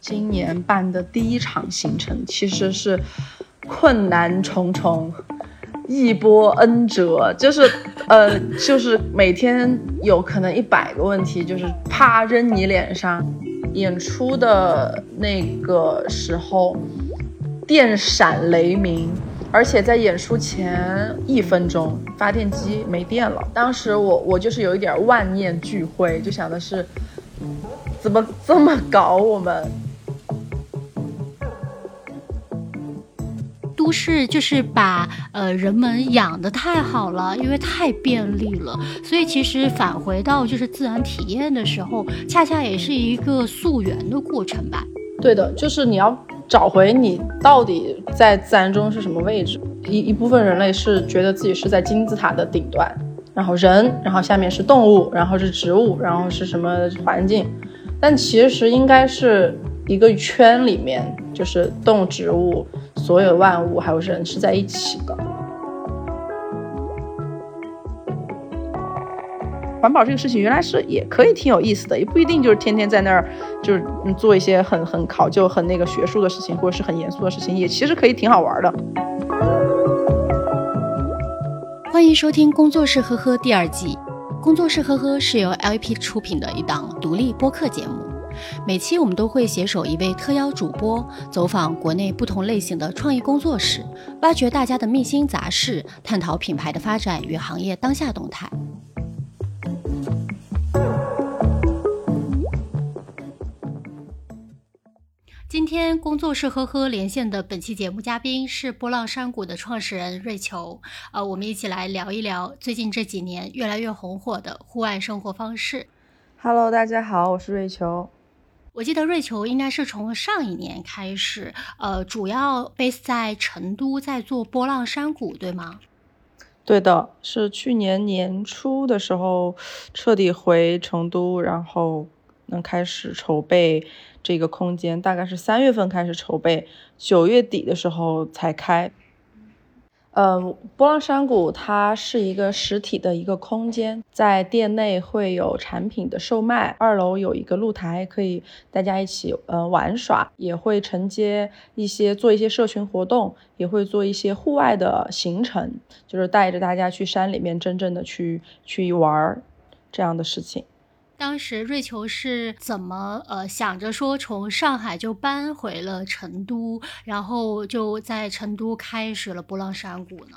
今年办的第一场行程其实是困难重重，一波 N 折，就是呃，就是每天有可能一百个问题，就是啪扔你脸上。演出的那个时候，电闪雷鸣，而且在演出前一分钟发电机没电了。当时我我就是有一点万念俱灰，就想的是怎么这么搞我们。都市就是把呃人们养的太好了，因为太便利了，所以其实返回到就是自然体验的时候，恰恰也是一个溯源的过程吧。对的，就是你要找回你到底在自然中是什么位置。一一部分人类是觉得自己是在金字塔的顶端，然后人，然后下面是动物，然后是植物，然后是什么环境，但其实应该是一个圈里面，就是动植物。所有万物还有人是在一起的。环保这个事情原来是也可以挺有意思的，也不一定就是天天在那儿就是做一些很很考究、很那个学术的事情，或者是很严肃的事情，也其实可以挺好玩的。欢迎收听《工作室呵呵》第二季，《工作室呵呵》是由 LP 出品的一档独立播客节目。每期我们都会携手一位特邀主播，走访国内不同类型的创意工作室，挖掘大家的秘辛杂事，探讨品牌的发展与行业当下动态。今天工作室呵呵连线的本期节目嘉宾是波浪山谷的创始人瑞秋，呃，我们一起来聊一聊最近这几年越来越红火的户外生活方式。Hello，大家好，我是瑞秋。我记得瑞秋应该是从上一年开始，呃，主要 base 在成都，在做波浪山谷，对吗？对的，是去年年初的时候彻底回成都，然后能开始筹备这个空间，大概是三月份开始筹备，九月底的时候才开。嗯，波浪山谷它是一个实体的一个空间，在店内会有产品的售卖，二楼有一个露台，可以大家一起呃玩耍，也会承接一些做一些社群活动，也会做一些户外的行程，就是带着大家去山里面真正的去去玩这样的事情。当时瑞秋是怎么呃想着说从上海就搬回了成都，然后就在成都开始了波浪山谷呢？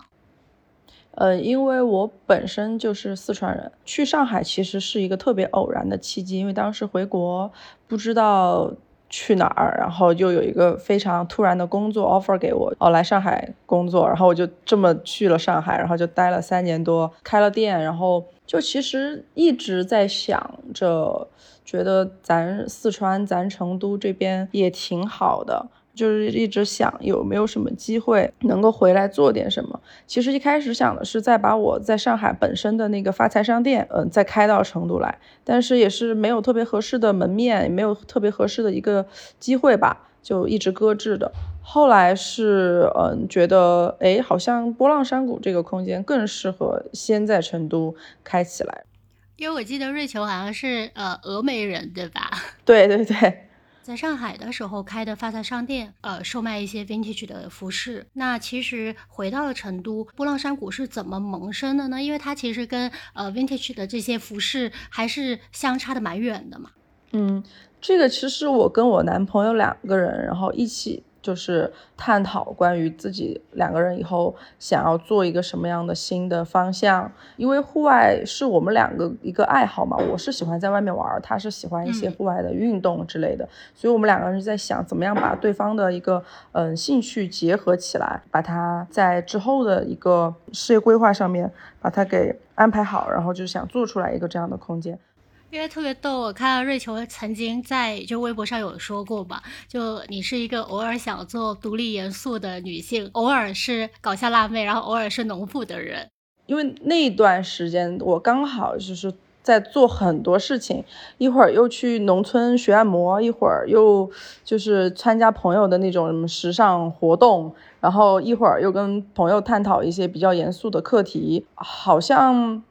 呃，因为我本身就是四川人，去上海其实是一个特别偶然的契机，因为当时回国不知道。去哪儿？然后就有一个非常突然的工作 offer 给我，哦，来上海工作。然后我就这么去了上海，然后就待了三年多，开了店。然后就其实一直在想着，觉得咱四川、咱成都这边也挺好的。就是一直想有没有什么机会能够回来做点什么。其实一开始想的是再把我在上海本身的那个发财商店，嗯，再开到成都来，但是也是没有特别合适的门面，也没有特别合适的一个机会吧，就一直搁置的。后来是，嗯，觉得，哎，好像波浪山谷这个空间更适合先在成都开起来。因为我记得瑞秋好像是呃峨眉人，对吧？对对对。在上海的时候开的发财商店，呃，售卖一些 vintage 的服饰。那其实回到了成都，波浪山谷是怎么萌生的呢？因为它其实跟呃 vintage 的这些服饰还是相差的蛮远的嘛。嗯，这个其实我跟我男朋友两个人，然后一起。就是探讨关于自己两个人以后想要做一个什么样的新的方向，因为户外是我们两个一个爱好嘛。我是喜欢在外面玩，他是喜欢一些户外的运动之类的，所以我们两个人在想怎么样把对方的一个嗯兴趣结合起来，把它在之后的一个事业规划上面把它给安排好，然后就想做出来一个这样的空间。因为特别逗，我看到瑞秋曾经在就微博上有说过吧，就你是一个偶尔想做独立严肃的女性，偶尔是搞笑辣妹，然后偶尔是农妇的人。因为那段时间我刚好就是在做很多事情，一会儿又去农村学按摩，一会儿又就是参加朋友的那种什么时尚活动，然后一会儿又跟朋友探讨一些比较严肃的课题，好像。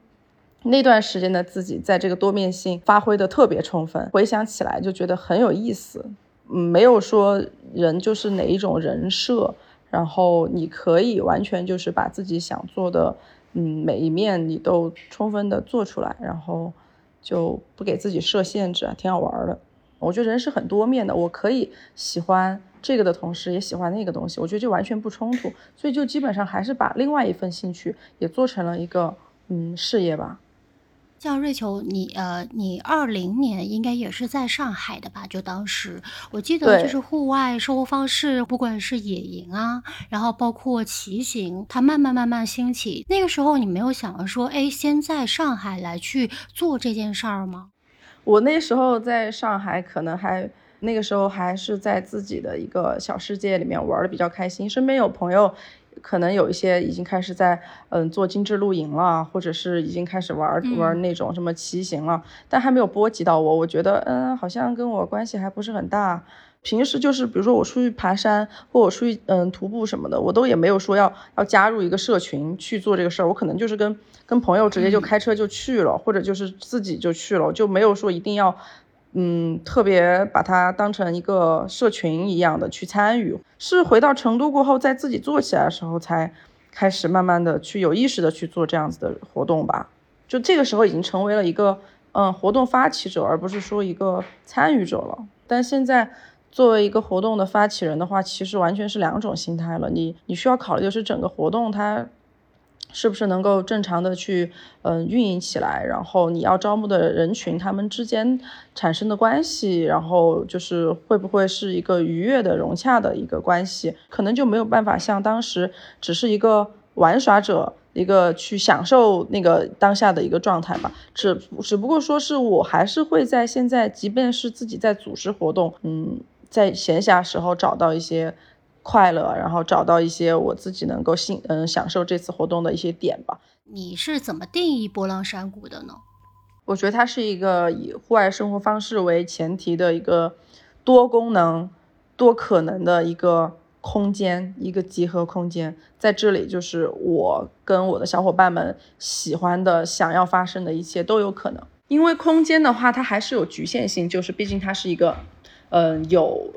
那段时间的自己在这个多面性发挥的特别充分，回想起来就觉得很有意思。嗯，没有说人就是哪一种人设，然后你可以完全就是把自己想做的，嗯，每一面你都充分的做出来，然后就不给自己设限制啊，挺好玩的。我觉得人是很多面的，我可以喜欢这个的同时也喜欢那个东西，我觉得就完全不冲突，所以就基本上还是把另外一份兴趣也做成了一个嗯事业吧。像瑞秋，你呃，你二零年应该也是在上海的吧？就当时我记得，就是户外生活方式，不管是野营啊，然后包括骑行，它慢慢慢慢兴起。那个时候你没有想说，哎，先在上海来去做这件事儿吗？我那时候在上海，可能还那个时候还是在自己的一个小世界里面玩的比较开心，身边有朋友。可能有一些已经开始在嗯做精致露营了，或者是已经开始玩玩那种什么骑行了，但还没有波及到我。我觉得嗯，好像跟我关系还不是很大。平时就是比如说我出去爬山，或我出去嗯徒步什么的，我都也没有说要要加入一个社群去做这个事儿。我可能就是跟跟朋友直接就开车就去了，或者就是自己就去了，就没有说一定要。嗯，特别把它当成一个社群一样的去参与，是回到成都过后，在自己做起来的时候，才开始慢慢的去有意识的去做这样子的活动吧。就这个时候已经成为了一个嗯活动发起者，而不是说一个参与者了。但现在作为一个活动的发起人的话，其实完全是两种心态了。你你需要考虑的是整个活动它。是不是能够正常的去嗯运营起来？然后你要招募的人群，他们之间产生的关系，然后就是会不会是一个愉悦的融洽的一个关系？可能就没有办法像当时只是一个玩耍者，一个去享受那个当下的一个状态吧。只只不过说是我还是会在现在，即便是自己在组织活动，嗯，在闲暇时候找到一些。快乐，然后找到一些我自己能够幸嗯享受这次活动的一些点吧。你是怎么定义波浪山谷的呢？我觉得它是一个以户外生活方式为前提的一个多功能、多可能的一个空间，一个集合空间。在这里，就是我跟我的小伙伴们喜欢的、想要发生的一切都有可能。因为空间的话，它还是有局限性，就是毕竟它是一个嗯有。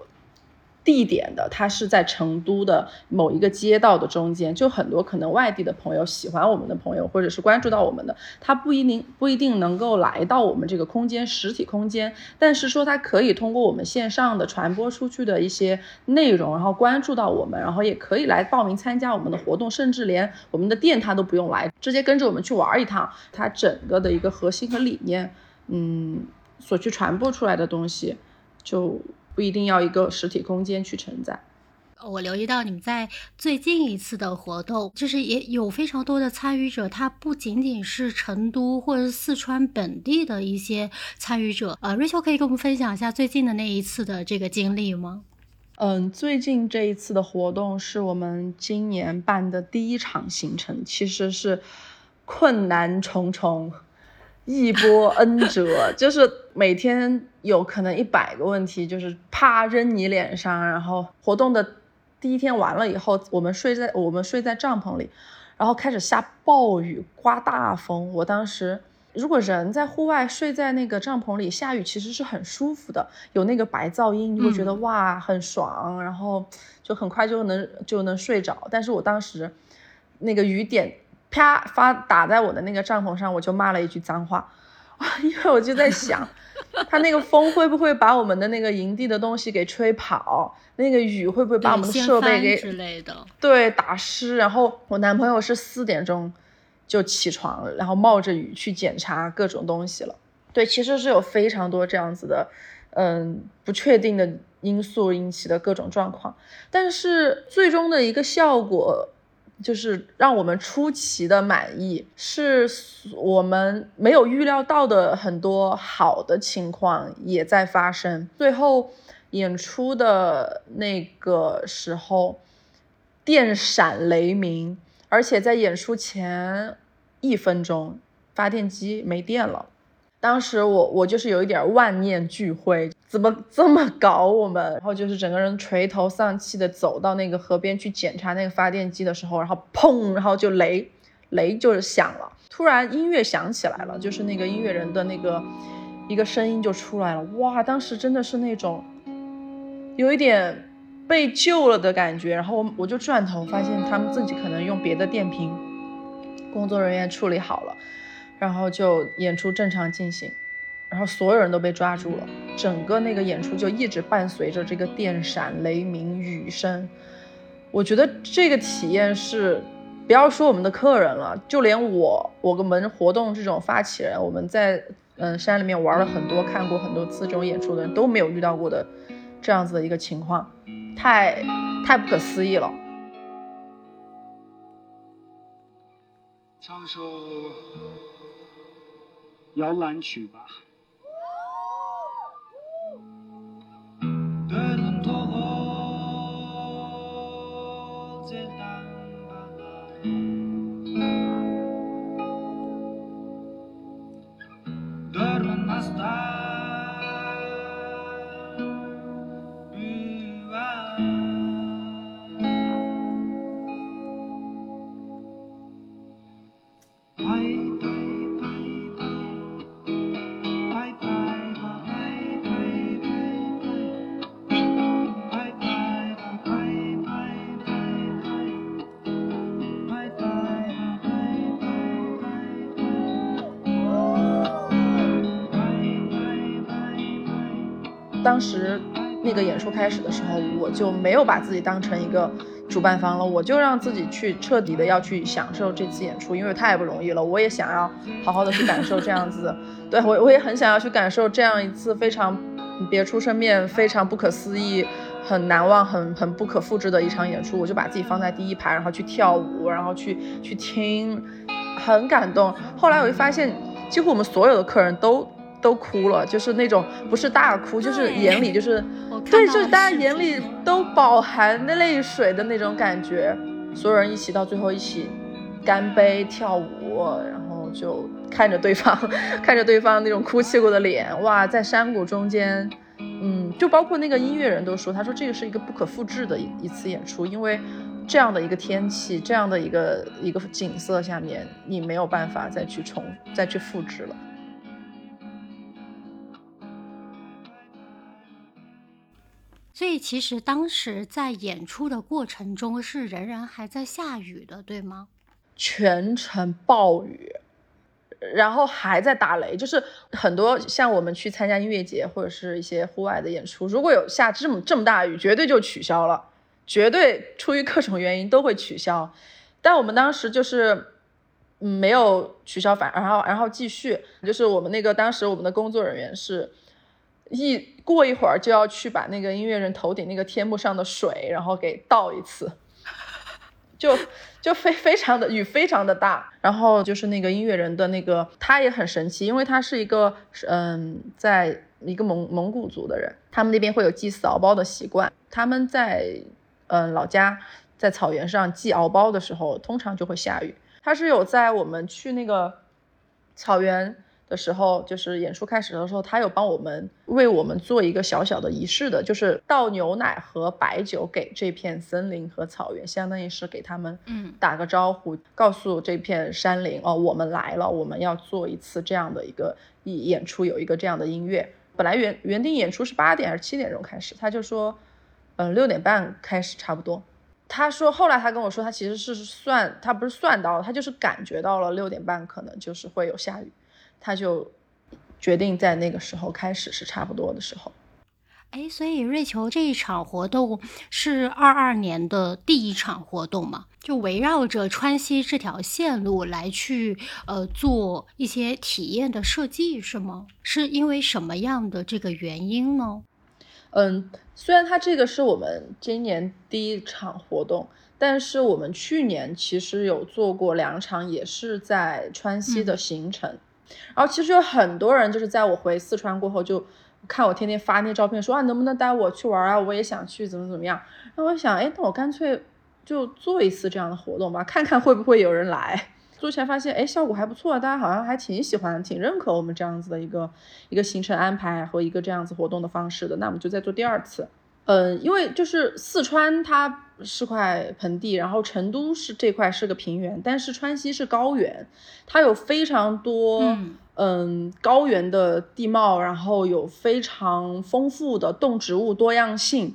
地点的，它是在成都的某一个街道的中间，就很多可能外地的朋友喜欢我们的朋友，或者是关注到我们的，他不一定不一定能够来到我们这个空间实体空间，但是说他可以通过我们线上的传播出去的一些内容，然后关注到我们，然后也可以来报名参加我们的活动，甚至连我们的店他都不用来，直接跟着我们去玩一趟，它整个的一个核心和理念，嗯，所去传播出来的东西就。不一定要一个实体空间去承载。我留意到你们在最近一次的活动，就是也有非常多的参与者，他不仅仅是成都或者四川本地的一些参与者。呃，，Rachel 可以跟我们分享一下最近的那一次的这个经历吗？嗯，最近这一次的活动是我们今年办的第一场行程，其实是困难重重。一波 N 折，就是每天有可能一百个问题，就是啪扔你脸上。然后活动的第一天完了以后，我们睡在我们睡在帐篷里，然后开始下暴雨，刮大风。我当时如果人在户外睡在那个帐篷里，下雨其实是很舒服的，有那个白噪音，你会觉得哇很爽，然后就很快就能就能睡着。但是我当时那个雨点。啪发打在我的那个帐篷上，我就骂了一句脏话，因为我就在想，他那个风会不会把我们的那个营地的东西给吹跑？那个雨会不会把我们的设备给之类的？对，打湿。然后我男朋友是四点钟就起床，然后冒着雨去检查各种东西了。对，其实是有非常多这样子的，嗯，不确定的因素引起的各种状况，但是最终的一个效果。就是让我们出奇的满意，是我们没有预料到的很多好的情况也在发生。最后演出的那个时候，电闪雷鸣，而且在演出前一分钟，发电机没电了。当时我我就是有一点万念俱灰，怎么这么搞我们？然后就是整个人垂头丧气的走到那个河边去检查那个发电机的时候，然后砰，然后就雷雷就是响了，突然音乐响起来了，就是那个音乐人的那个一个声音就出来了，哇，当时真的是那种有一点被救了的感觉，然后我我就转头发现他们自己可能用别的电瓶，工作人员处理好了，然后就演出正常进行。然后所有人都被抓住了，整个那个演出就一直伴随着这个电闪雷鸣、雨声。我觉得这个体验是，不要说我们的客人了，就连我，我们活动这种发起人，我们在嗯山里面玩了很多、看过很多次这种演出的人都没有遇到过的这样子的一个情况，太太不可思议了。唱首摇篮曲吧。当时那个演出开始的时候，我就没有把自己当成一个主办方了，我就让自己去彻底的要去享受这次演出，因为太不容易了。我也想要好好的去感受这样子，对我我也很想要去感受这样一次非常别出生面、非常不可思议、很难忘、很很不可复制的一场演出。我就把自己放在第一排，然后去跳舞，然后去去听，很感动。后来我就发现，几乎我们所有的客人都。都哭了，就是那种不是大哭，就是眼里就是，对，就是大家眼里都饱含的泪水的那种感觉。所有人一起到最后一起干杯跳舞，然后就看着对方，看着对方那种哭泣过的脸，哇，在山谷中间，嗯，就包括那个音乐人都说，他说这个是一个不可复制的一一次演出，因为这样的一个天气，这样的一个一个景色下面，你没有办法再去重再去复制了。所以其实当时在演出的过程中是仍然还在下雨的，对吗？全程暴雨，然后还在打雷，就是很多像我们去参加音乐节或者是一些户外的演出，如果有下这么这么大雨，绝对就取消了，绝对出于各种原因都会取消。但我们当时就是嗯没有取消，反然后然后继续，就是我们那个当时我们的工作人员是。一过一会儿就要去把那个音乐人头顶那个天幕上的水，然后给倒一次，就就非非常的雨非常的大，然后就是那个音乐人的那个他也很神奇，因为他是一个嗯，在一个蒙蒙古族的人，他们那边会有祭祀敖包的习惯，他们在嗯老家在草原上祭敖包的时候，通常就会下雨，他是有在我们去那个草原。的时候，就是演出开始的时候，他有帮我们为我们做一个小小的仪式的，就是倒牛奶和白酒给这片森林和草原，相当于是给他们嗯打个招呼，告诉这片山林哦，我们来了，我们要做一次这样的一个演演出，有一个这样的音乐。本来原原定演出是八点还是七点钟开始，他就说，嗯，六点半开始差不多。他说后来他跟我说，他其实是算，他不是算到，他就是感觉到了六点半可能就是会有下雨。他就决定在那个时候开始是差不多的时候，哎，所以瑞秋这一场活动是二二年的第一场活动嘛？就围绕着川西这条线路来去呃做一些体验的设计是吗？是因为什么样的这个原因呢？嗯，虽然它这个是我们今年第一场活动，但是我们去年其实有做过两场，也是在川西的行程。然后其实有很多人就是在我回四川过后，就看我天天发那照片，说啊能不能带我去玩啊？我也想去，怎么怎么样？那我想，哎，那我干脆就做一次这样的活动吧，看看会不会有人来。做起来发现，哎，效果还不错，大家好像还挺喜欢、挺认可我们这样子的一个一个行程安排和一个这样子活动的方式的。那我们就再做第二次。嗯，因为就是四川它是块盆地，然后成都是这块是个平原，但是川西是高原，它有非常多嗯高原的地貌，然后有非常丰富的动植物多样性，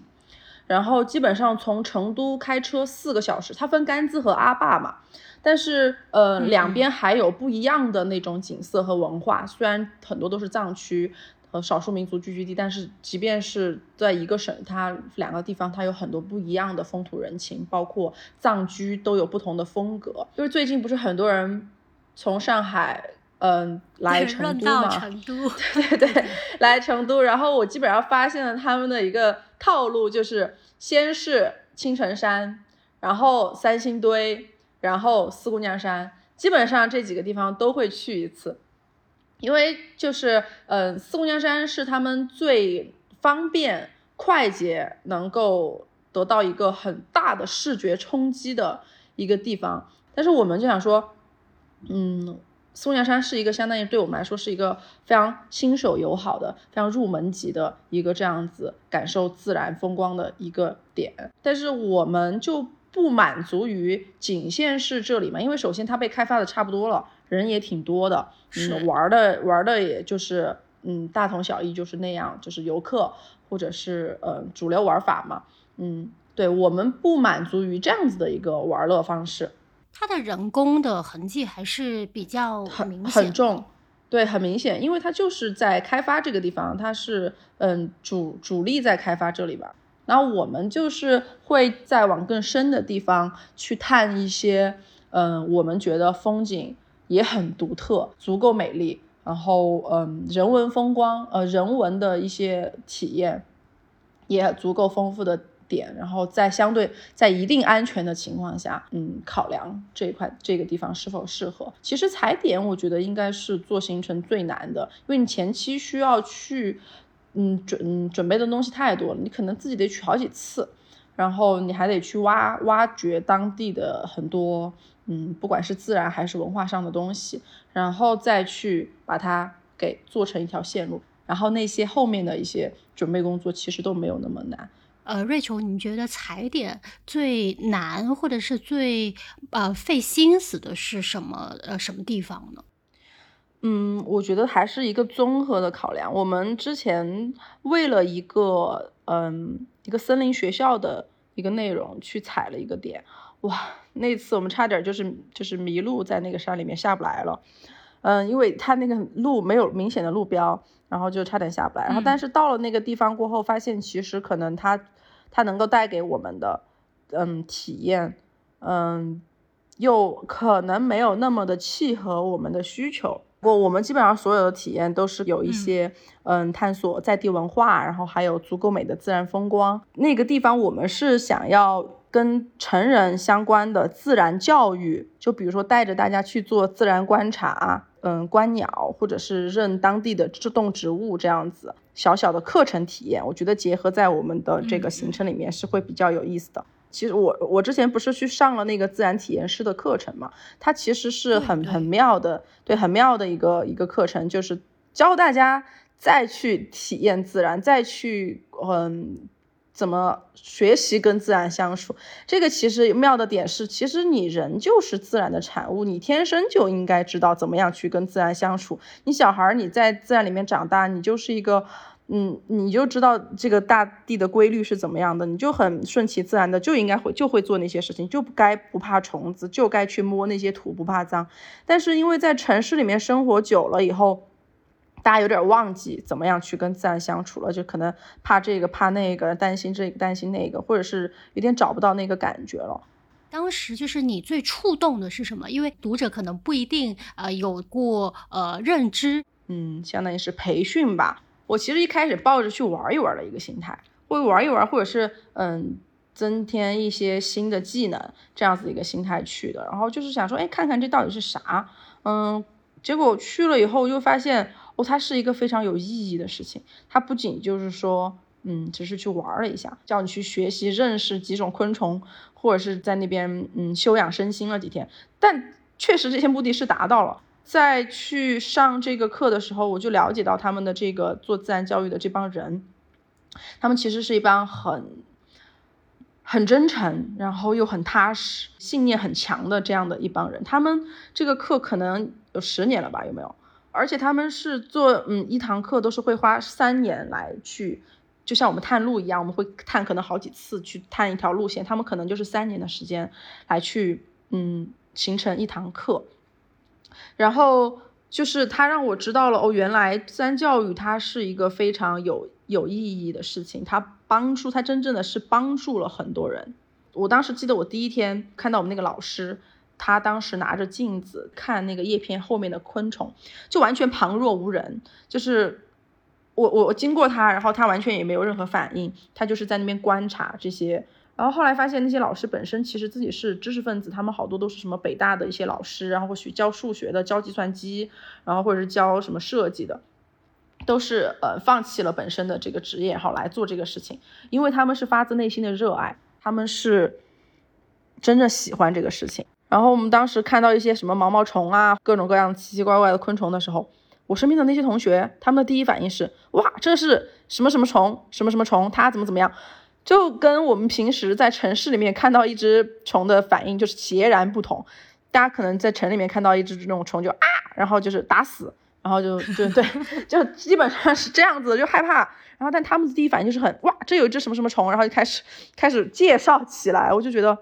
然后基本上从成都开车四个小时，它分甘孜和阿坝嘛，但是呃两边还有不一样的那种景色和文化，虽然很多都是藏区。和少数民族聚居地，但是即便是在一个省，它两个地方它有很多不一样的风土人情，包括藏居都有不同的风格。就是最近不是很多人从上海嗯来成都嘛，成都，对对对，来成都，然后我基本上发现了他们的一个套路，就是先是青城山，然后三星堆，然后四姑娘山，基本上这几个地方都会去一次。因为就是，嗯，四姑娘山是他们最方便、快捷，能够得到一个很大的视觉冲击的一个地方。但是我们就想说，嗯，四姑娘山是一个相当于对我们来说是一个非常新手友好的、非常入门级的一个这样子感受自然风光的一个点。但是我们就不满足于仅限是这里嘛，因为首先它被开发的差不多了。人也挺多的，嗯，玩的玩的也就是嗯大同小异，就是那样，就是游客或者是呃主流玩法嘛，嗯，对我们不满足于这样子的一个玩乐方式。它的人工的痕迹还是比较很很重，对，很明显，因为它就是在开发这个地方，它是嗯主主力在开发这里吧，然后我们就是会再往更深的地方去探一些嗯我们觉得风景。也很独特，足够美丽，然后嗯，人文风光，呃，人文的一些体验也足够丰富的点，然后在相对在一定安全的情况下，嗯，考量这一块这个地方是否适合。其实踩点我觉得应该是做行程最难的，因为你前期需要去，嗯准准备的东西太多了，你可能自己得去好几次，然后你还得去挖挖掘当地的很多。嗯，不管是自然还是文化上的东西，然后再去把它给做成一条线路，然后那些后面的一些准备工作其实都没有那么难。呃，瑞秋，你觉得踩点最难或者是最呃费心思的是什么呃什么地方呢？嗯，我觉得还是一个综合的考量。我们之前为了一个嗯一个森林学校的一个内容去踩了一个点。哇，那次我们差点就是就是迷路在那个山里面下不来了，嗯，因为它那个路没有明显的路标，然后就差点下不来。然后但是到了那个地方过后，发现其实可能它它能够带给我们的嗯体验，嗯，又可能没有那么的契合我们的需求。不，我们基本上所有的体验都是有一些嗯探索在地文化，然后还有足够美的自然风光。那个地方我们是想要。跟成人相关的自然教育，就比如说带着大家去做自然观察，嗯，观鸟，或者是认当地的自动植物这样子小小的课程体验，我觉得结合在我们的这个行程里面是会比较有意思的。其实我我之前不是去上了那个自然体验师的课程嘛，它其实是很很妙的，对，很妙的一个一个课程，就是教大家再去体验自然，再去嗯。怎么学习跟自然相处？这个其实妙的点是，其实你人就是自然的产物，你天生就应该知道怎么样去跟自然相处。你小孩你在自然里面长大，你就是一个，嗯，你就知道这个大地的规律是怎么样的，你就很顺其自然的就应该会就会做那些事情，就不该不怕虫子，就该去摸那些土不怕脏。但是因为在城市里面生活久了以后。大家有点忘记怎么样去跟自然相处了，就可能怕这个怕那个，担心这个担心那个，或者是有点找不到那个感觉了。当时就是你最触动的是什么？因为读者可能不一定呃有过呃认知，嗯，相当于是培训吧。我其实一开始抱着去玩一玩的一个心态，会玩一玩，或者是嗯增添一些新的技能这样子一个心态去的。然后就是想说，哎，看看这到底是啥？嗯，结果去了以后又发现。哦，它是一个非常有意义的事情。它不仅就是说，嗯，只是去玩了一下，叫你去学习认识几种昆虫，或者是在那边嗯休养身心了几天。但确实这些目的是达到了。在去上这个课的时候，我就了解到他们的这个做自然教育的这帮人，他们其实是一帮很很真诚，然后又很踏实，信念很强的这样的一帮人。他们这个课可能有十年了吧？有没有？而且他们是做，嗯，一堂课都是会花三年来去，就像我们探路一样，我们会探可能好几次去探一条路线，他们可能就是三年的时间来去，嗯，形成一堂课。然后就是他让我知道了，哦，原来自然教育它是一个非常有有意义的事情，它帮助他真正的是帮助了很多人。我当时记得我第一天看到我们那个老师。他当时拿着镜子看那个叶片后面的昆虫，就完全旁若无人。就是我我我经过他，然后他完全也没有任何反应，他就是在那边观察这些。然后后来发现那些老师本身其实自己是知识分子，他们好多都是什么北大的一些老师，然后或许教数学的、教计算机，然后或者是教什么设计的，都是呃放弃了本身的这个职业，然后来做这个事情，因为他们是发自内心的热爱，他们是真正喜欢这个事情。然后我们当时看到一些什么毛毛虫啊，各种各样奇奇怪怪的昆虫的时候，我身边的那些同学，他们的第一反应是：哇，这是什么什么虫，什么什么虫，它怎么怎么样？就跟我们平时在城市里面看到一只虫的反应就是截然不同。大家可能在城里面看到一只这种虫就啊，然后就是打死，然后就就对，就基本上是这样子，就害怕。然后但他们的第一反应就是很哇，这有一只什么什么虫，然后就开始开始介绍起来，我就觉得。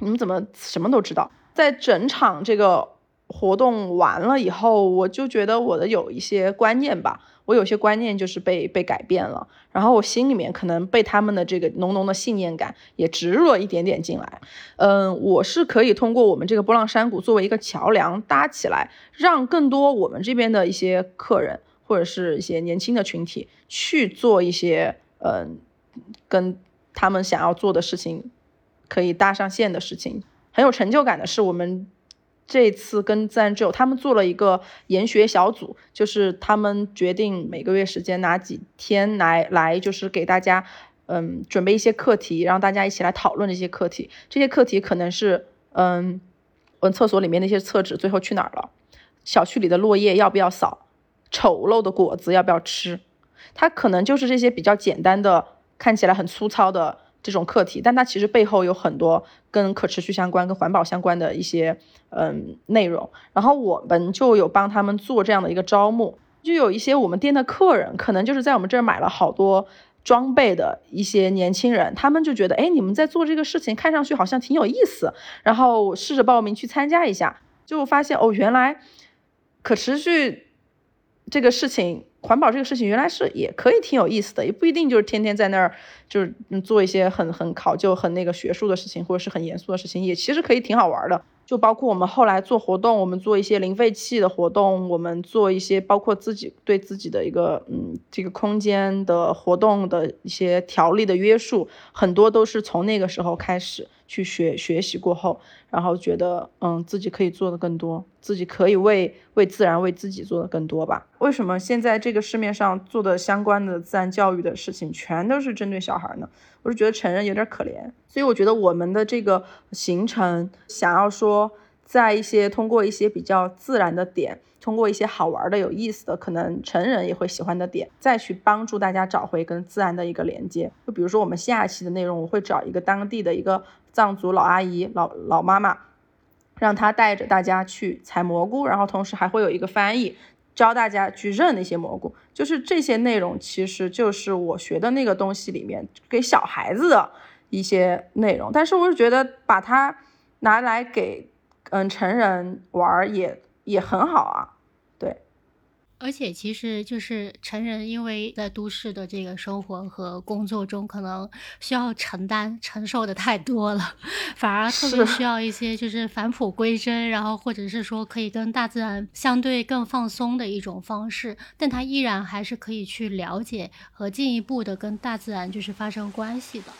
你们怎么什么都知道？在整场这个活动完了以后，我就觉得我的有一些观念吧，我有些观念就是被被改变了。然后我心里面可能被他们的这个浓浓的信念感也植入了一点点进来。嗯，我是可以通过我们这个波浪山谷作为一个桥梁搭起来，让更多我们这边的一些客人或者是一些年轻的群体去做一些嗯跟他们想要做的事情。可以搭上线的事情，很有成就感的是，我们这次跟自然之友他们做了一个研学小组，就是他们决定每个月时间哪几天来来，就是给大家嗯准备一些课题，让大家一起来讨论这些课题。这些课题可能是嗯，问厕所里面那些厕纸最后去哪儿了，小区里的落叶要不要扫，丑陋的果子要不要吃，它可能就是这些比较简单的，看起来很粗糙的。这种课题，但它其实背后有很多跟可持续相关、跟环保相关的一些嗯内容。然后我们就有帮他们做这样的一个招募，就有一些我们店的客人，可能就是在我们这儿买了好多装备的一些年轻人，他们就觉得，哎，你们在做这个事情，看上去好像挺有意思，然后试着报名去参加一下，就发现哦，原来可持续这个事情。环保这个事情原来是也可以挺有意思的，也不一定就是天天在那儿就是做一些很很考究、很那个学术的事情，或者是很严肃的事情，也其实可以挺好玩的。就包括我们后来做活动，我们做一些零废弃的活动，我们做一些包括自己对自己的一个嗯这个空间的活动的一些条例的约束，很多都是从那个时候开始。去学学习过后，然后觉得嗯自己可以做的更多，自己可以为为自然为自己做的更多吧。为什么现在这个市面上做的相关的自然教育的事情全都是针对小孩呢？我是觉得成人有点可怜，所以我觉得我们的这个行程想要说，在一些通过一些比较自然的点。通过一些好玩的、有意思的，可能成人也会喜欢的点，再去帮助大家找回跟自然的一个连接。就比如说我们下一期的内容，我会找一个当地的一个藏族老阿姨、老老妈妈，让她带着大家去采蘑菇，然后同时还会有一个翻译教大家去认那些蘑菇。就是这些内容，其实就是我学的那个东西里面给小孩子的一些内容。但是我是觉得把它拿来给嗯成人玩也也很好啊。而且其实就是成人因为在都市的这个生活和工作中可能需要承担承受的太多了反而特别需要一些就是返璞归真然后或者是说可以跟大自然相对更放松的一种方式。但他依然还是可以去了解和进一步的跟大自然就是发生关系的。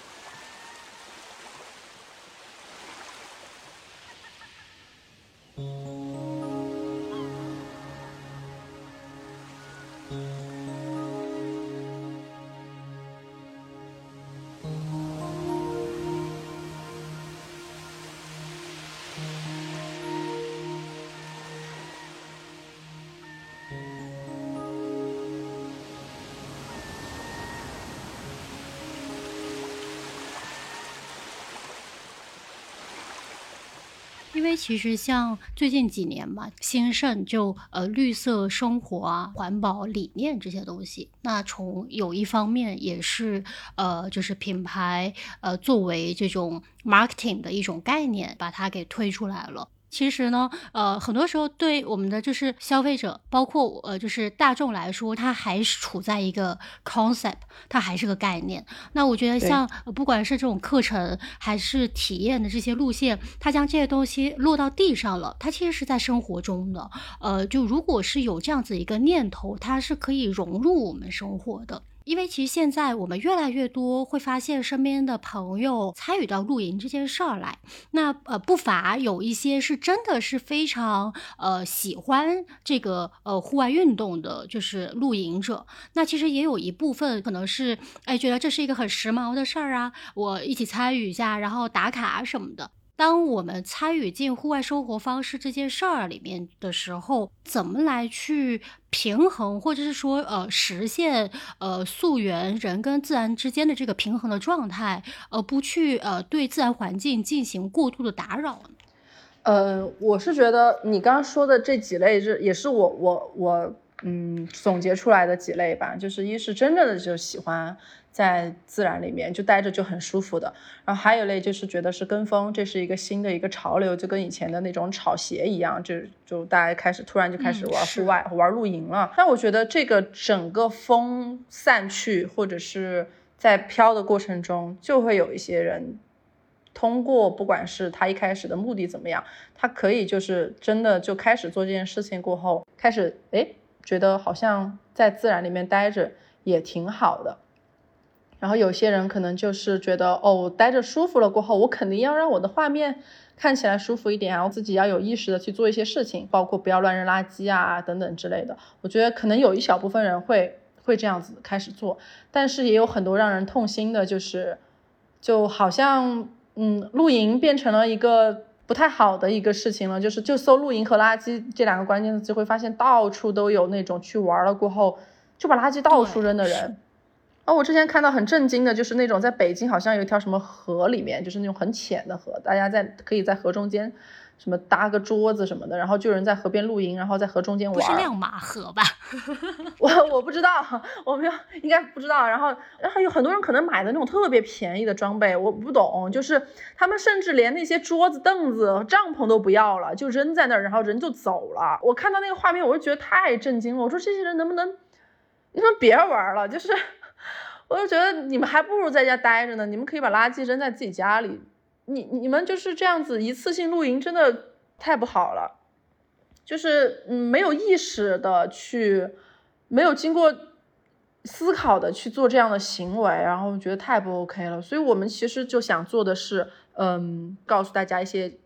其实像最近几年嘛，兴盛就呃绿色生活啊、环保理念这些东西，那从有一方面也是呃就是品牌呃作为这种 marketing 的一种概念，把它给推出来了。其实呢，呃，很多时候对我们的就是消费者，包括呃，就是大众来说，它还是处在一个 concept，它还是个概念。那我觉得像不管是这种课程还是体验的这些路线，它将这些东西落到地上了，它其实是在生活中的。呃，就如果是有这样子一个念头，它是可以融入我们生活的。因为其实现在我们越来越多会发现身边的朋友参与到露营这件事儿来，那呃不乏有一些是真的是非常呃喜欢这个呃户外运动的，就是露营者。那其实也有一部分可能是哎觉得这是一个很时髦的事儿啊，我一起参与一下，然后打卡什么的。当我们参与进户外生活方式这件事儿里面的时候，怎么来去平衡，或者是说呃实现呃溯源人跟自然之间的这个平衡的状态，而不去呃对自然环境进行过度的打扰呢？呃，我是觉得你刚刚说的这几类，是也是我我我嗯总结出来的几类吧，就是一是真正的就喜欢。在自然里面就待着就很舒服的，然后还有一类就是觉得是跟风，这是一个新的一个潮流，就跟以前的那种炒鞋一样，就就大家开始突然就开始玩户外玩露营了。但我觉得这个整个风散去，或者是在飘的过程中，就会有一些人通过不管是他一开始的目的怎么样，他可以就是真的就开始做这件事情过后，开始哎觉得好像在自然里面待着也挺好的。然后有些人可能就是觉得，哦，待着舒服了过后，我肯定要让我的画面看起来舒服一点啊，我自己要有意识的去做一些事情，包括不要乱扔垃圾啊等等之类的。我觉得可能有一小部分人会会这样子开始做，但是也有很多让人痛心的，就是就好像，嗯，露营变成了一个不太好的一个事情了，就是就搜露营和垃圾这两个关键词，就会发现到处都有那种去玩了过后就把垃圾到处扔的人。哦，我之前看到很震惊的，就是那种在北京好像有一条什么河里面，就是那种很浅的河，大家在可以在河中间什么搭个桌子什么的，然后就有人在河边露营，然后在河中间玩。不是亮马河吧？我我不知道，我没有，应该不知道。然后然后有很多人可能买的那种特别便宜的装备，我不懂，就是他们甚至连那些桌子、凳子、帐篷都不要了，就扔在那儿，然后人就走了。我看到那个画面，我就觉得太震惊了。我说这些人能不能，你们别玩了，就是。我就觉得你们还不如在家待着呢，你们可以把垃圾扔在自己家里。你你们就是这样子一次性露营，真的太不好了，就是嗯没有意识的去，没有经过思考的去做这样的行为，然后觉得太不 OK 了。所以我们其实就想做的是，嗯，告诉大家一些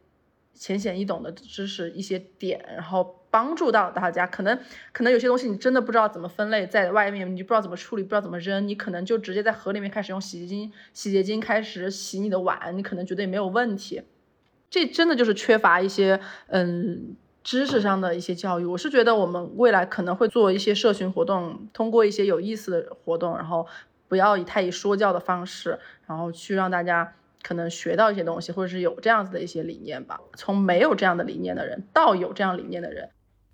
浅显易懂的知识，一些点，然后。帮助到大家，可能可能有些东西你真的不知道怎么分类，在外面你不知道怎么处理，不知道怎么扔，你可能就直接在河里面开始用洗洁精，洗洁精开始洗你的碗，你可能觉得也没有问题。这真的就是缺乏一些嗯知识上的一些教育。我是觉得我们未来可能会做一些社群活动，通过一些有意思的活动，然后不要以太以说教的方式，然后去让大家。可能学到一些东西，或者是有这样子的一些理念吧。从没有这样的理念的人到有这样理念的人，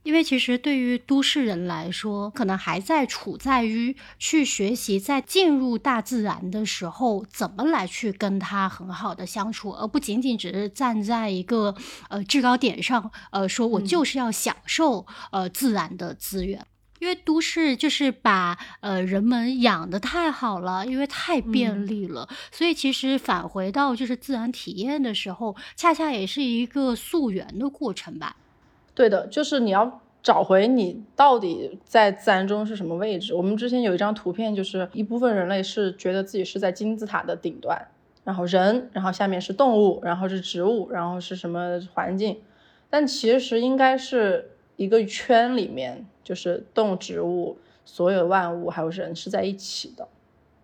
因为其实对于都市人来说，可能还在处在于去学习，在进入大自然的时候，怎么来去跟它很好的相处，而不仅仅只是站在一个呃制高点上，呃，说我就是要享受呃自然的资源。因为都市就是把呃人们养的太好了，因为太便利了，所以其实返回到就是自然体验的时候，恰恰也是一个溯源的过程吧。对的，就是你要找回你到底在自然中是什么位置。我们之前有一张图片，就是一部分人类是觉得自己是在金字塔的顶端，然后人，然后下面是动物，然后是植物，然后是什么环境，但其实应该是一个圈里面。就是动植物、所有万物还有人是在一起的。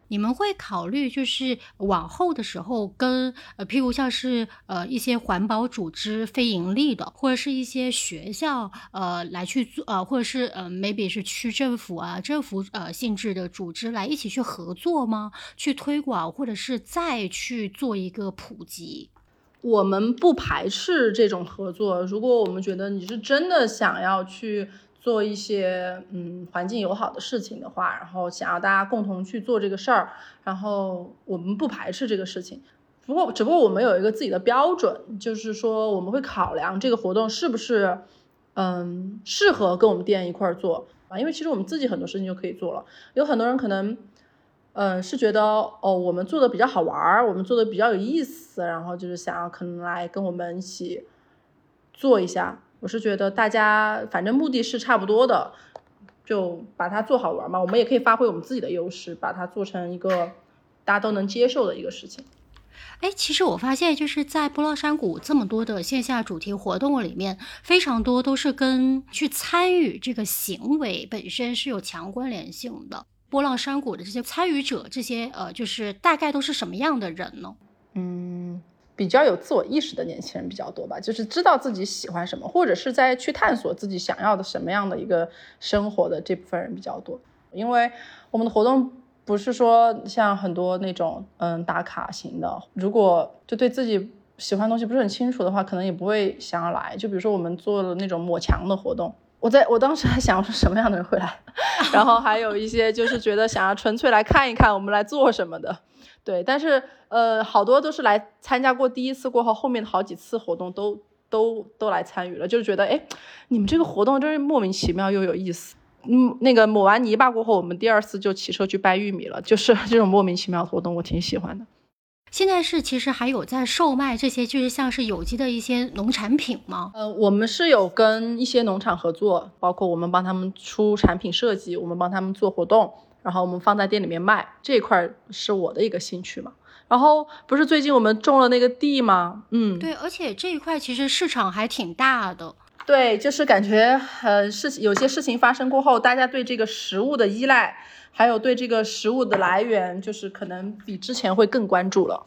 你们会考虑就是往后的时候，跟呃，譬如像是呃一些环保组织、非盈利的，或者是一些学校呃来去做呃，或者是呃 maybe 是区政府啊、政府呃性质的组织来一起去合作吗？去推广，或者是再去做一个普及？我们不排斥这种合作。如果我们觉得你是真的想要去做一些嗯环境友好的事情的话，然后想要大家共同去做这个事儿，然后我们不排斥这个事情。不过，只不过我们有一个自己的标准，就是说我们会考量这个活动是不是嗯适合跟我们店一块儿做啊，因为其实我们自己很多事情就可以做了。有很多人可能。嗯，是觉得哦，我们做的比较好玩儿，我们做的比较有意思，然后就是想要可能来跟我们一起做一下。我是觉得大家反正目的是差不多的，就把它做好玩嘛。我们也可以发挥我们自己的优势，把它做成一个大家都能接受的一个事情。哎，其实我发现就是在波浪山谷这么多的线下主题活动里面，非常多都是跟去参与这个行为本身是有强关联性的。波浪山谷的这些参与者，这些呃，就是大概都是什么样的人呢？嗯，比较有自我意识的年轻人比较多吧，就是知道自己喜欢什么，或者是在去探索自己想要的什么样的一个生活的这部分人比较多。因为我们的活动不是说像很多那种嗯打卡型的，如果就对自己喜欢的东西不是很清楚的话，可能也不会想要来。就比如说我们做了那种抹墙的活动。我在我当时还想说什么样的人会来，然后还有一些就是觉得想要纯粹来看一看我们来做什么的，对，但是呃好多都是来参加过第一次过后，后面的好几次活动都都都来参与了，就是觉得哎，你们这个活动真是莫名其妙又有意思。嗯，那个抹完泥巴过后，我们第二次就骑车去掰玉米了，就是这种莫名其妙的活动，我挺喜欢的。现在是其实还有在售卖这些，就是像是有机的一些农产品吗？呃，我们是有跟一些农场合作，包括我们帮他们出产品设计，我们帮他们做活动，然后我们放在店里面卖，这一块是我的一个兴趣嘛。然后不是最近我们种了那个地吗？嗯，对，而且这一块其实市场还挺大的。对，就是感觉呃事情有些事情发生过后，大家对这个食物的依赖。还有对这个食物的来源，就是可能比之前会更关注了。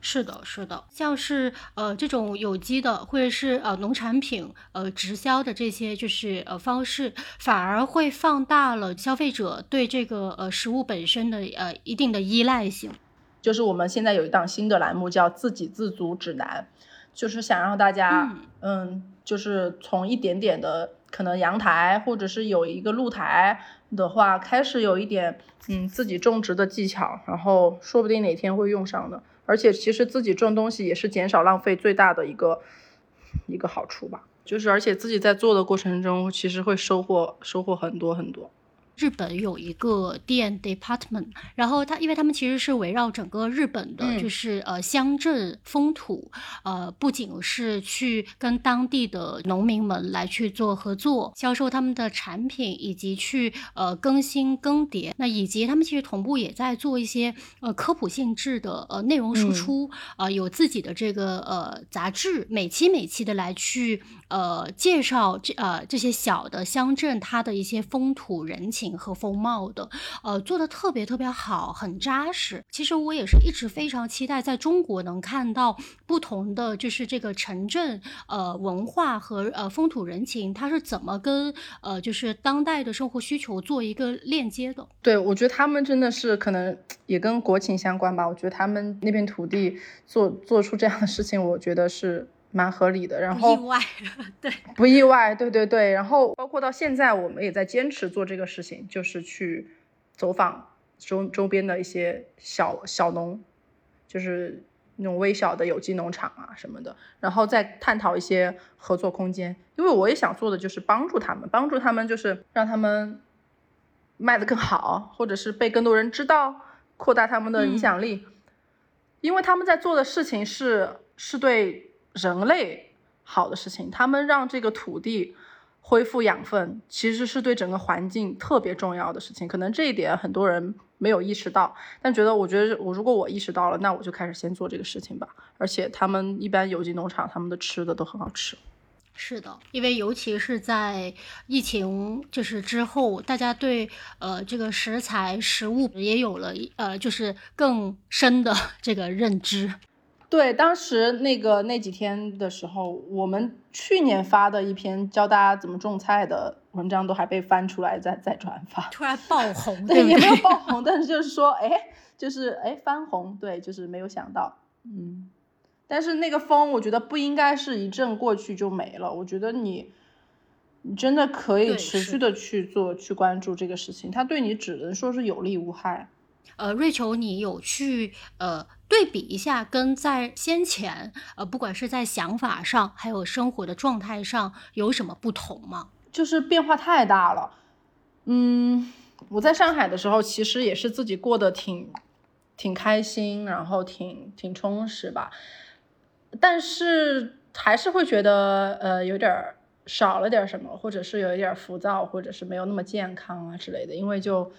是的，是的，像是呃这种有机的，或者是呃农产品呃直销的这些，就是呃方式，反而会放大了消费者对这个呃食物本身的呃一定的依赖性。就是我们现在有一档新的栏目叫“自给自足指南”，就是想让大家嗯，就是从一点点的可能阳台，或者是有一个露台。的话，开始有一点嗯自己种植的技巧，然后说不定哪天会用上的。而且其实自己种东西也是减少浪费最大的一个一个好处吧。就是而且自己在做的过程中，其实会收获收获很多很多。日本有一个店 department，然后它因为他们其实是围绕整个日本的，就是呃乡镇风土，呃不仅是去跟当地的农民们来去做合作，销售他们的产品，以及去呃更新更迭，那以及他们其实同步也在做一些呃科普性质的呃内容输出，啊有自己的这个呃杂志，每期每期的来去呃介绍这呃这些小的乡镇它的一些风土人情。和风貌的，呃，做的特别特别好，很扎实。其实我也是一直非常期待在中国能看到不同的，就是这个城镇，呃，文化和呃风土人情，它是怎么跟呃就是当代的生活需求做一个链接的。对，我觉得他们真的是可能也跟国情相关吧。我觉得他们那片土地做做出这样的事情，我觉得是。蛮合理的，然后不意外，对，不意外，对对对，然后包括到现在，我们也在坚持做这个事情，就是去走访周周边的一些小小农，就是那种微小的有机农场啊什么的，然后再探讨一些合作空间，因为我也想做的就是帮助他们，帮助他们就是让他们卖的更好，或者是被更多人知道，扩大他们的影响力，因为他们在做的事情是是对。人类好的事情，他们让这个土地恢复养分，其实是对整个环境特别重要的事情。可能这一点很多人没有意识到，但觉得我觉得我如果我意识到了，那我就开始先做这个事情吧。而且他们一般有机农场，他们的吃的都很好吃。是的，因为尤其是在疫情就是之后，大家对呃这个食材食物也有了呃就是更深的这个认知。对，当时那个那几天的时候，我们去年发的一篇教大家怎么种菜的文章，都还被翻出来再再转发，突然爆红，对，也没有爆红，但是就是说，哎，就是哎翻红，对，就是没有想到，嗯，但是那个风，我觉得不应该是一阵过去就没了。我觉得你，你真的可以持续的去做，去关注这个事情，它对你只能说是有利无害。呃，瑞秋，你有去呃对比一下，跟在先前呃，不管是在想法上，还有生活的状态上，有什么不同吗？就是变化太大了。嗯，我在上海的时候，其实也是自己过得挺挺开心，然后挺挺充实吧。但是还是会觉得，呃，有点少了点什么，或者是有一点浮躁，或者是没有那么健康啊之类的。因为就，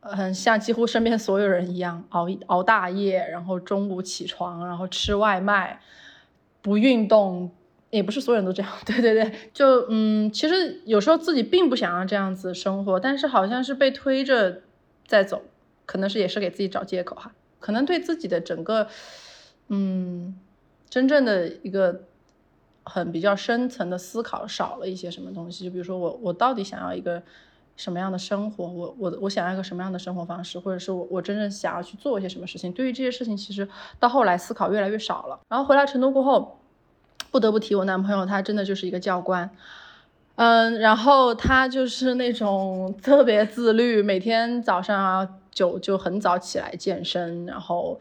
很像几乎身边所有人一样，熬熬大夜，然后中午起床，然后吃外卖，不运动，也不是所有人都这样。对对对，就嗯，其实有时候自己并不想要这样子生活，但是好像是被推着在走，可能是也是给自己找借口哈，可能对自己的整个，嗯。真正的一个很比较深层的思考少了一些什么东西，就比如说我我到底想要一个什么样的生活，我我我想要一个什么样的生活方式，或者是我我真正想要去做一些什么事情。对于这些事情，其实到后来思考越来越少了。然后回来成都过后，不得不提我男朋友，他真的就是一个教官，嗯，然后他就是那种特别自律，每天早上啊就就很早起来健身，然后。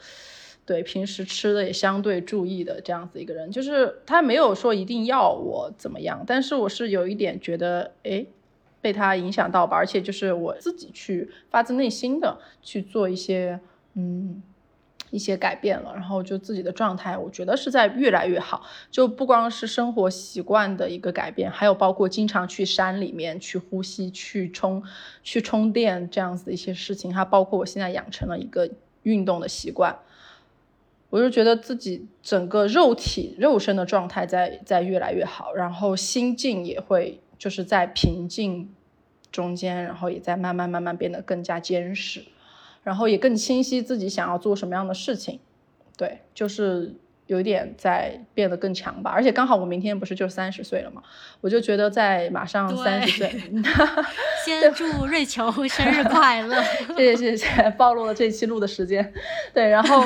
对，平时吃的也相对注意的这样子一个人，就是他没有说一定要我怎么样，但是我是有一点觉得，哎，被他影响到吧，而且就是我自己去发自内心的去做一些，嗯，一些改变了，然后就自己的状态，我觉得是在越来越好，就不光是生活习惯的一个改变，还有包括经常去山里面去呼吸、去充、去充电这样子的一些事情，还包括我现在养成了一个运动的习惯。我就觉得自己整个肉体肉身的状态在在越来越好，然后心境也会就是在平静中间，然后也在慢慢慢慢变得更加坚实，然后也更清晰自己想要做什么样的事情，对，就是有一点在变得更强吧。而且刚好我明天不是就三十岁了嘛，我就觉得在马上三十岁，先祝瑞秋生日快乐，谢谢谢谢，暴露了这期录的时间，对，然后。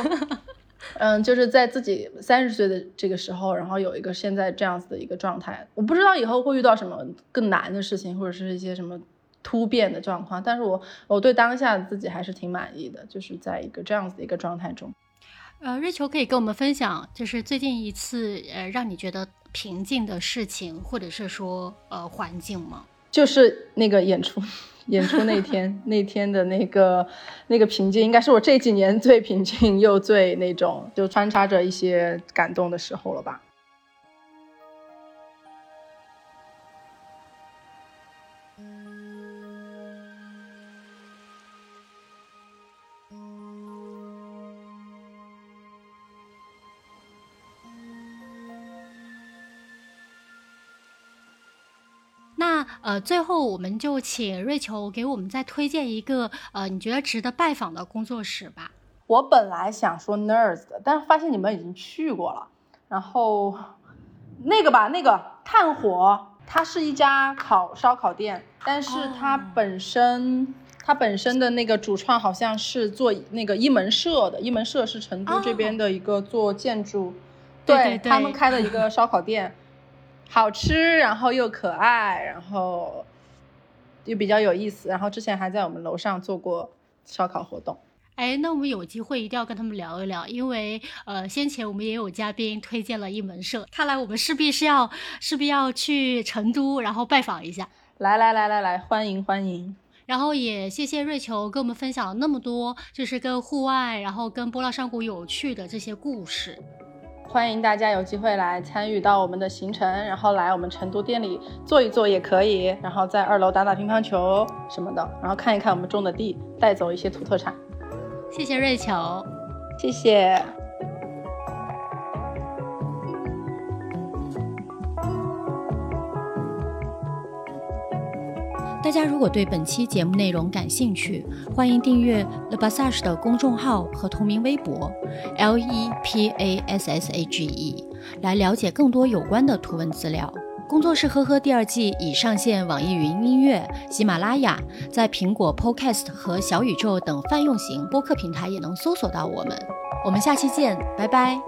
嗯，就是在自己三十岁的这个时候，然后有一个现在这样子的一个状态，我不知道以后会遇到什么更难的事情，或者是一些什么突变的状况，但是我我对当下自己还是挺满意的，就是在一个这样子的一个状态中。呃，瑞秋可以跟我们分享，就是最近一次呃让你觉得平静的事情，或者是说呃环境吗？就是那个演出。演出那天，那天的那个那个平静，应该是我这几年最平静又最那种，就穿插着一些感动的时候了吧。呃，最后我们就请瑞秋给我们再推荐一个呃，你觉得值得拜访的工作室吧。我本来想说 Nerds 的，但是发现你们已经去过了。然后那个吧，那个炭火，它是一家烤烧烤店，但是它本身它本身的那个主创好像是做那个一门社的，一门社是成都这边的一个做建筑，对他们开的一个烧烤店。好吃，然后又可爱，然后又比较有意思。然后之前还在我们楼上做过烧烤活动。哎，那我们有机会一定要跟他们聊一聊，因为呃，先前我们也有嘉宾推荐了一门社，看来我们势必是要势必要去成都，然后拜访一下。来来来来来，欢迎欢迎。然后也谢谢瑞秋跟我们分享了那么多，就是跟户外，然后跟波浪山谷有趣的这些故事。欢迎大家有机会来参与到我们的行程，然后来我们成都店里坐一坐也可以，然后在二楼打打乒乓球什么的，然后看一看我们种的地，带走一些土特产。谢谢瑞秋，谢谢。大家如果对本期节目内容感兴趣，欢迎订阅 Le Passage 的公众号和同名微博 L E P A S S A G E，来了解更多有关的图文资料。工作室呵呵第二季已上线网易云音乐、喜马拉雅，在苹果 Podcast 和小宇宙等泛用型播客平台也能搜索到我们。我们下期见，拜拜。